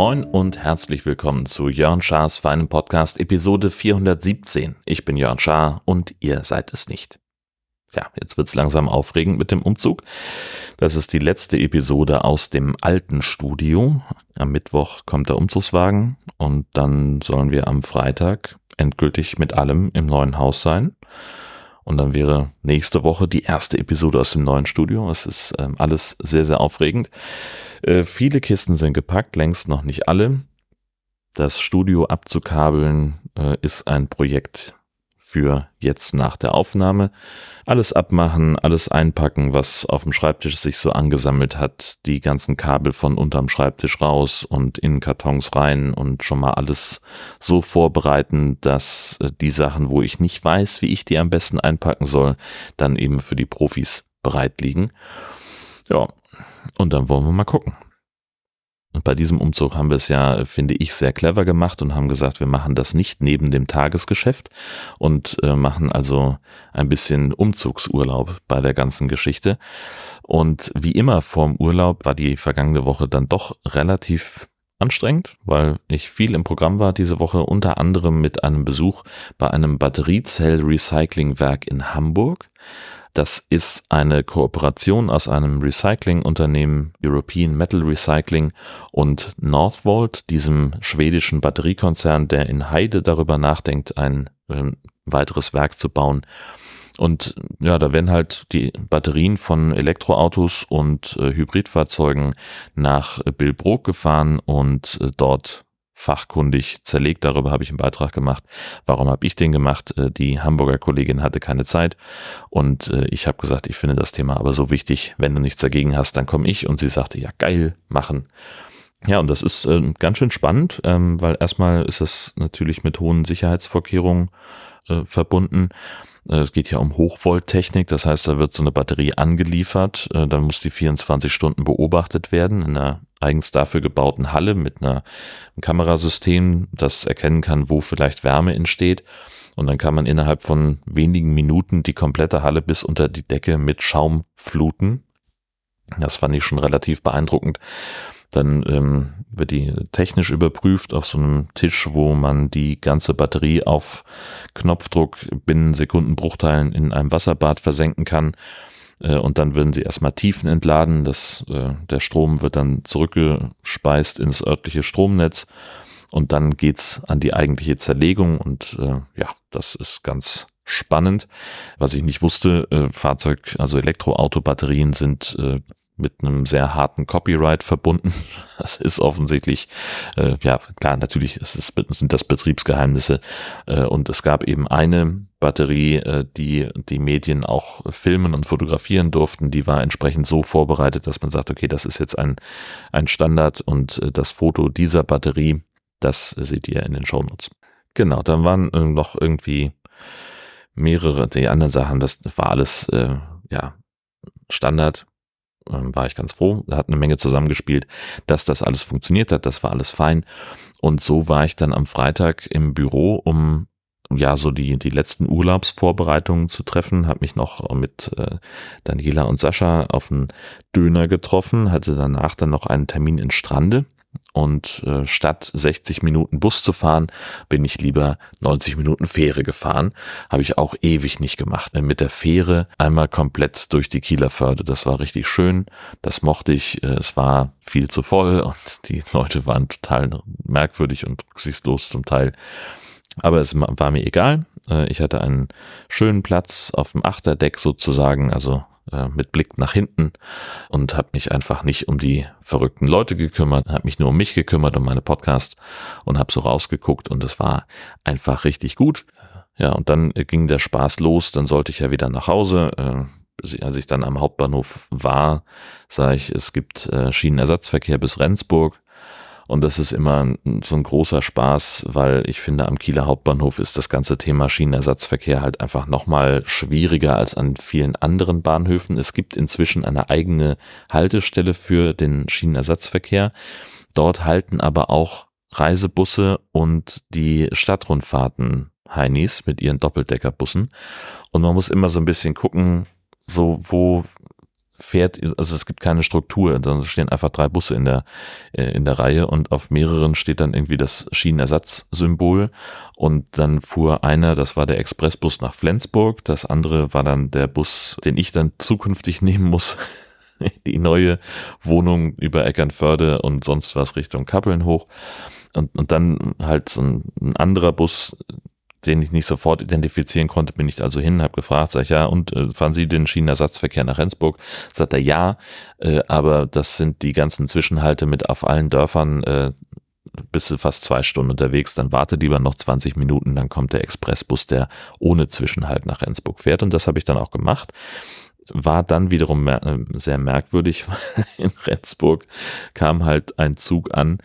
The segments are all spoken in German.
Moin und herzlich willkommen zu Jörn Schars feinem Podcast Episode 417. Ich bin Jörn Schaar und ihr seid es nicht. Ja, jetzt wird's langsam aufregend mit dem Umzug. Das ist die letzte Episode aus dem alten Studio. Am Mittwoch kommt der Umzugswagen und dann sollen wir am Freitag endgültig mit allem im neuen Haus sein. Und dann wäre nächste Woche die erste Episode aus dem neuen Studio. Es ist ähm, alles sehr, sehr aufregend. Äh, viele Kisten sind gepackt, längst noch nicht alle. Das Studio abzukabeln äh, ist ein Projekt für jetzt nach der Aufnahme. Alles abmachen, alles einpacken, was auf dem Schreibtisch sich so angesammelt hat, die ganzen Kabel von unterm Schreibtisch raus und in Kartons rein und schon mal alles so vorbereiten, dass äh, die Sachen, wo ich nicht weiß, wie ich die am besten einpacken soll, dann eben für die Profis bereit liegen. Ja, und dann wollen wir mal gucken. Und bei diesem Umzug haben wir es ja, finde ich, sehr clever gemacht und haben gesagt, wir machen das nicht neben dem Tagesgeschäft und äh, machen also ein bisschen Umzugsurlaub bei der ganzen Geschichte. Und wie immer vorm Urlaub war die vergangene Woche dann doch relativ anstrengend, weil ich viel im Programm war diese Woche, unter anderem mit einem Besuch bei einem Batteriezell-Recyclingwerk in Hamburg. Das ist eine Kooperation aus einem Recyclingunternehmen European Metal Recycling und Northvolt, diesem schwedischen Batteriekonzern, der in Heide darüber nachdenkt, ein äh, weiteres Werk zu bauen. Und ja, da werden halt die Batterien von Elektroautos und äh, Hybridfahrzeugen nach Billbrook gefahren und äh, dort fachkundig zerlegt. Darüber habe ich einen Beitrag gemacht. Warum habe ich den gemacht? Äh, die Hamburger Kollegin hatte keine Zeit und äh, ich habe gesagt, ich finde das Thema aber so wichtig, wenn du nichts dagegen hast, dann komme ich. Und sie sagte, ja geil, machen. Ja, und das ist äh, ganz schön spannend, ähm, weil erstmal ist es natürlich mit hohen Sicherheitsvorkehrungen äh, verbunden. Äh, es geht ja um Hochvolttechnik, das heißt, da wird so eine Batterie angeliefert, äh, dann muss die 24 Stunden beobachtet werden in einer eigens dafür gebauten Halle mit einer, Kamerasystem, das erkennen kann, wo vielleicht Wärme entsteht. Und dann kann man innerhalb von wenigen Minuten die komplette Halle bis unter die Decke mit Schaum fluten. Das fand ich schon relativ beeindruckend. Dann ähm, wird die technisch überprüft auf so einem Tisch, wo man die ganze Batterie auf Knopfdruck binnen Sekundenbruchteilen in einem Wasserbad versenken kann. Äh, und dann würden sie erstmal Tiefen entladen. Das, äh, der Strom wird dann zurückgespeist ins örtliche Stromnetz. Und dann geht's an die eigentliche Zerlegung. Und äh, ja, das ist ganz spannend. Was ich nicht wusste, äh, Fahrzeug, also Elektroautobatterien sind äh, mit einem sehr harten Copyright verbunden. Das ist offensichtlich, äh, ja klar, natürlich ist es, sind das Betriebsgeheimnisse. Äh, und es gab eben eine Batterie, äh, die die Medien auch filmen und fotografieren durften. Die war entsprechend so vorbereitet, dass man sagt, okay, das ist jetzt ein, ein Standard und äh, das Foto dieser Batterie, das seht ihr in den Shownotes. Genau, dann waren äh, noch irgendwie mehrere, die anderen Sachen, das war alles, äh, ja, Standard ähm, war ich ganz froh. Hat eine Menge zusammengespielt, dass das alles funktioniert hat. Das war alles fein. Und so war ich dann am Freitag im Büro, um ja so die die letzten Urlaubsvorbereitungen zu treffen. Habe mich noch mit äh, Daniela und Sascha auf einen Döner getroffen. Hatte danach dann noch einen Termin in Strande und äh, statt 60 Minuten Bus zu fahren, bin ich lieber 90 Minuten Fähre gefahren. Habe ich auch ewig nicht gemacht. Mit der Fähre einmal komplett durch die Kieler Förde. Das war richtig schön. Das mochte ich. Äh, es war viel zu voll und die Leute waren total merkwürdig und rücksichtslos zum Teil. Aber es war mir egal. Äh, ich hatte einen schönen Platz auf dem Achterdeck sozusagen, also äh, mit Blick nach hinten und habe mich einfach nicht um die verrückten Leute gekümmert, habe mich nur um mich gekümmert, um meine Podcast und habe so rausgeguckt und es war einfach richtig gut. Ja, und dann ging der Spaß los, dann sollte ich ja wieder nach Hause. Äh, als ich dann am Hauptbahnhof war, sah ich, es gibt äh, Schienenersatzverkehr bis Rendsburg. Und das ist immer so ein großer Spaß, weil ich finde, am Kieler Hauptbahnhof ist das ganze Thema Schienenersatzverkehr halt einfach nochmal schwieriger als an vielen anderen Bahnhöfen. Es gibt inzwischen eine eigene Haltestelle für den Schienenersatzverkehr. Dort halten aber auch Reisebusse und die Stadtrundfahrten Heinis mit ihren Doppeldeckerbussen. Und man muss immer so ein bisschen gucken, so wo fährt, also es gibt keine Struktur, da stehen einfach drei Busse in der, äh, in der Reihe und auf mehreren steht dann irgendwie das Schienenersatzsymbol und dann fuhr einer, das war der Expressbus nach Flensburg, das andere war dann der Bus, den ich dann zukünftig nehmen muss, die neue Wohnung über Eckernförde und sonst was Richtung Kappeln hoch. Und, und dann halt so ein, ein anderer Bus, den ich nicht sofort identifizieren konnte, bin ich also hin, habe gefragt, sag ich, ja, und äh, fahren Sie den Schienenersatzverkehr nach Rendsburg? Sagt er, ja, äh, aber das sind die ganzen Zwischenhalte mit auf allen Dörfern, äh, bist du fast zwei Stunden unterwegs, dann warte lieber noch 20 Minuten, dann kommt der Expressbus, der ohne Zwischenhalt nach Rendsburg fährt und das habe ich dann auch gemacht. War dann wiederum mer äh, sehr merkwürdig, weil in Rendsburg kam halt ein Zug an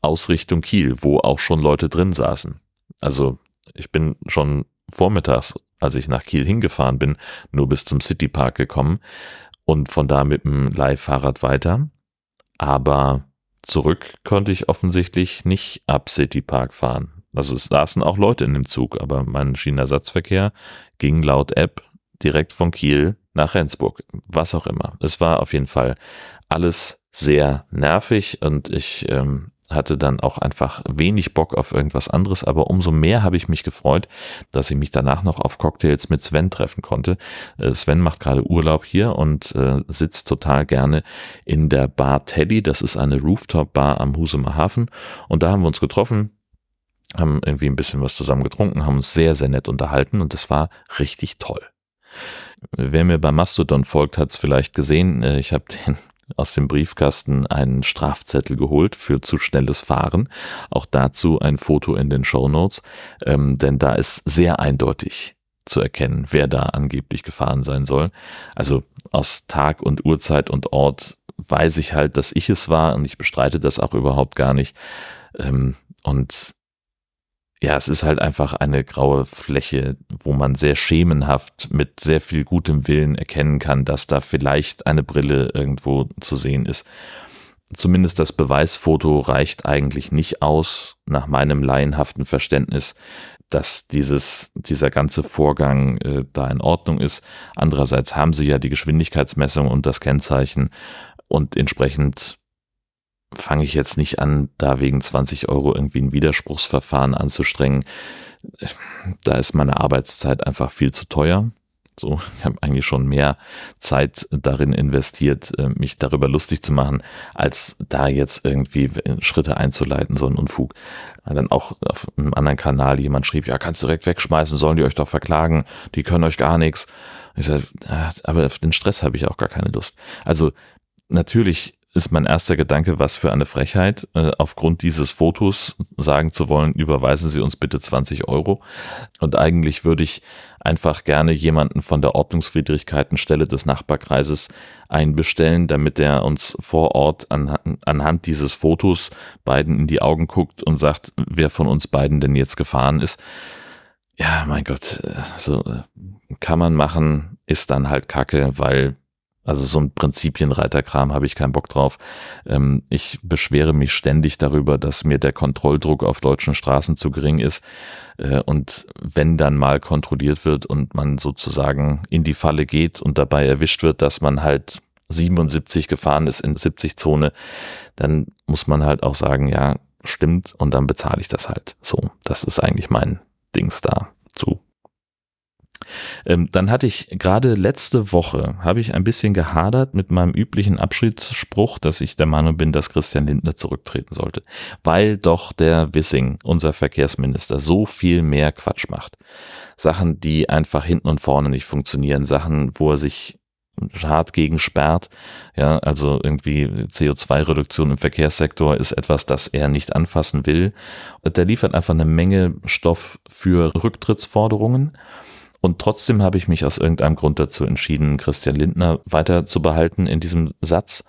aus Richtung Kiel, wo auch schon Leute drin saßen. Also ich bin schon vormittags, als ich nach Kiel hingefahren bin, nur bis zum Citypark gekommen und von da mit dem Leihfahrrad weiter. Aber zurück konnte ich offensichtlich nicht ab Citypark fahren. Also es saßen auch Leute in dem Zug, aber mein Schienenersatzverkehr ging laut App direkt von Kiel nach Rendsburg. Was auch immer. Es war auf jeden Fall alles sehr nervig und ich ähm, hatte dann auch einfach wenig Bock auf irgendwas anderes, aber umso mehr habe ich mich gefreut, dass ich mich danach noch auf Cocktails mit Sven treffen konnte. Äh, Sven macht gerade Urlaub hier und äh, sitzt total gerne in der Bar Teddy. Das ist eine Rooftop-Bar am Husumer Hafen und da haben wir uns getroffen, haben irgendwie ein bisschen was zusammen getrunken, haben uns sehr, sehr nett unterhalten und es war richtig toll. Wer mir bei Mastodon folgt, hat es vielleicht gesehen. Äh, ich habe den aus dem Briefkasten einen Strafzettel geholt für zu schnelles Fahren. Auch dazu ein Foto in den Show Notes, ähm, denn da ist sehr eindeutig zu erkennen, wer da angeblich gefahren sein soll. Also aus Tag und Uhrzeit und Ort weiß ich halt, dass ich es war und ich bestreite das auch überhaupt gar nicht. Ähm, und ja, es ist halt einfach eine graue Fläche, wo man sehr schemenhaft mit sehr viel gutem Willen erkennen kann, dass da vielleicht eine Brille irgendwo zu sehen ist. Zumindest das Beweisfoto reicht eigentlich nicht aus, nach meinem laienhaften Verständnis, dass dieses, dieser ganze Vorgang äh, da in Ordnung ist. Andererseits haben sie ja die Geschwindigkeitsmessung und das Kennzeichen und entsprechend fange ich jetzt nicht an, da wegen 20 Euro irgendwie ein Widerspruchsverfahren anzustrengen. Da ist meine Arbeitszeit einfach viel zu teuer. So, ich habe eigentlich schon mehr Zeit darin investiert, äh, mich darüber lustig zu machen, als da jetzt irgendwie Schritte einzuleiten, so ein Unfug. Dann auch auf einem anderen Kanal jemand schrieb, ja, kannst du direkt wegschmeißen, sollen die euch doch verklagen, die können euch gar nichts. Ich sage, aber auf den Stress habe ich auch gar keine Lust. Also natürlich ist mein erster Gedanke, was für eine Frechheit, äh, aufgrund dieses Fotos sagen zu wollen, überweisen Sie uns bitte 20 Euro. Und eigentlich würde ich einfach gerne jemanden von der Ordnungswidrigkeitenstelle des Nachbarkreises einbestellen, damit er uns vor Ort an, anhand dieses Fotos beiden in die Augen guckt und sagt, wer von uns beiden denn jetzt gefahren ist. Ja, mein Gott, äh, so äh, kann man machen, ist dann halt Kacke, weil also so ein Prinzipienreiterkram habe ich keinen Bock drauf. Ähm, ich beschwere mich ständig darüber, dass mir der Kontrolldruck auf deutschen Straßen zu gering ist. Äh, und wenn dann mal kontrolliert wird und man sozusagen in die Falle geht und dabei erwischt wird, dass man halt 77 gefahren ist in 70 Zone, dann muss man halt auch sagen, ja, stimmt, und dann bezahle ich das halt. So, das ist eigentlich mein Dings da zu ähm, dann hatte ich gerade letzte Woche, habe ich ein bisschen gehadert mit meinem üblichen Abschiedsspruch, dass ich der Meinung bin, dass Christian Lindner zurücktreten sollte, weil doch der Wissing, unser Verkehrsminister, so viel mehr Quatsch macht. Sachen, die einfach hinten und vorne nicht funktionieren, Sachen, wo er sich hart gegen sperrt. Ja, also irgendwie CO2-Reduktion im Verkehrssektor ist etwas, das er nicht anfassen will. Der liefert einfach eine Menge Stoff für Rücktrittsforderungen. Und trotzdem habe ich mich aus irgendeinem Grund dazu entschieden, Christian Lindner weiter zu behalten in diesem Satz.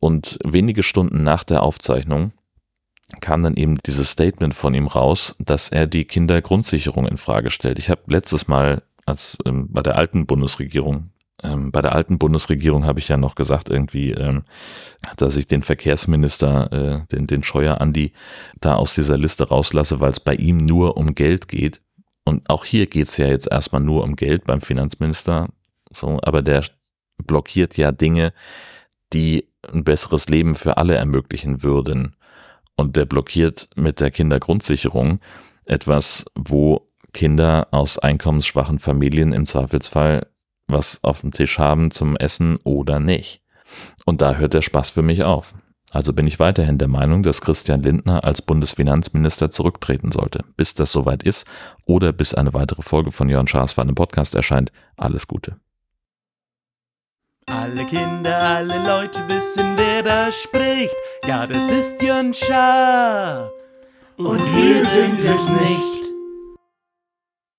Und wenige Stunden nach der Aufzeichnung kam dann eben dieses Statement von ihm raus, dass er die Kindergrundsicherung in Frage stellt. Ich habe letztes Mal, als ähm, bei der alten Bundesregierung ähm, bei der alten Bundesregierung habe ich ja noch gesagt, irgendwie, ähm, dass ich den Verkehrsminister, äh, den, den Scheuer Andi, da aus dieser Liste rauslasse, weil es bei ihm nur um Geld geht. Und auch hier geht es ja jetzt erstmal nur um Geld beim Finanzminister. So, aber der blockiert ja Dinge, die ein besseres Leben für alle ermöglichen würden. Und der blockiert mit der Kindergrundsicherung etwas, wo Kinder aus einkommensschwachen Familien im Zweifelsfall was auf dem Tisch haben zum Essen oder nicht. Und da hört der Spaß für mich auf. Also bin ich weiterhin der Meinung, dass Christian Lindner als Bundesfinanzminister zurücktreten sollte. Bis das soweit ist oder bis eine weitere Folge von Jörn Schaas für einen Podcast erscheint. Alles Gute. Alle Kinder, alle Leute wissen, wer da spricht. Ja, das ist Jörn Schaar. Und wir sind es nicht.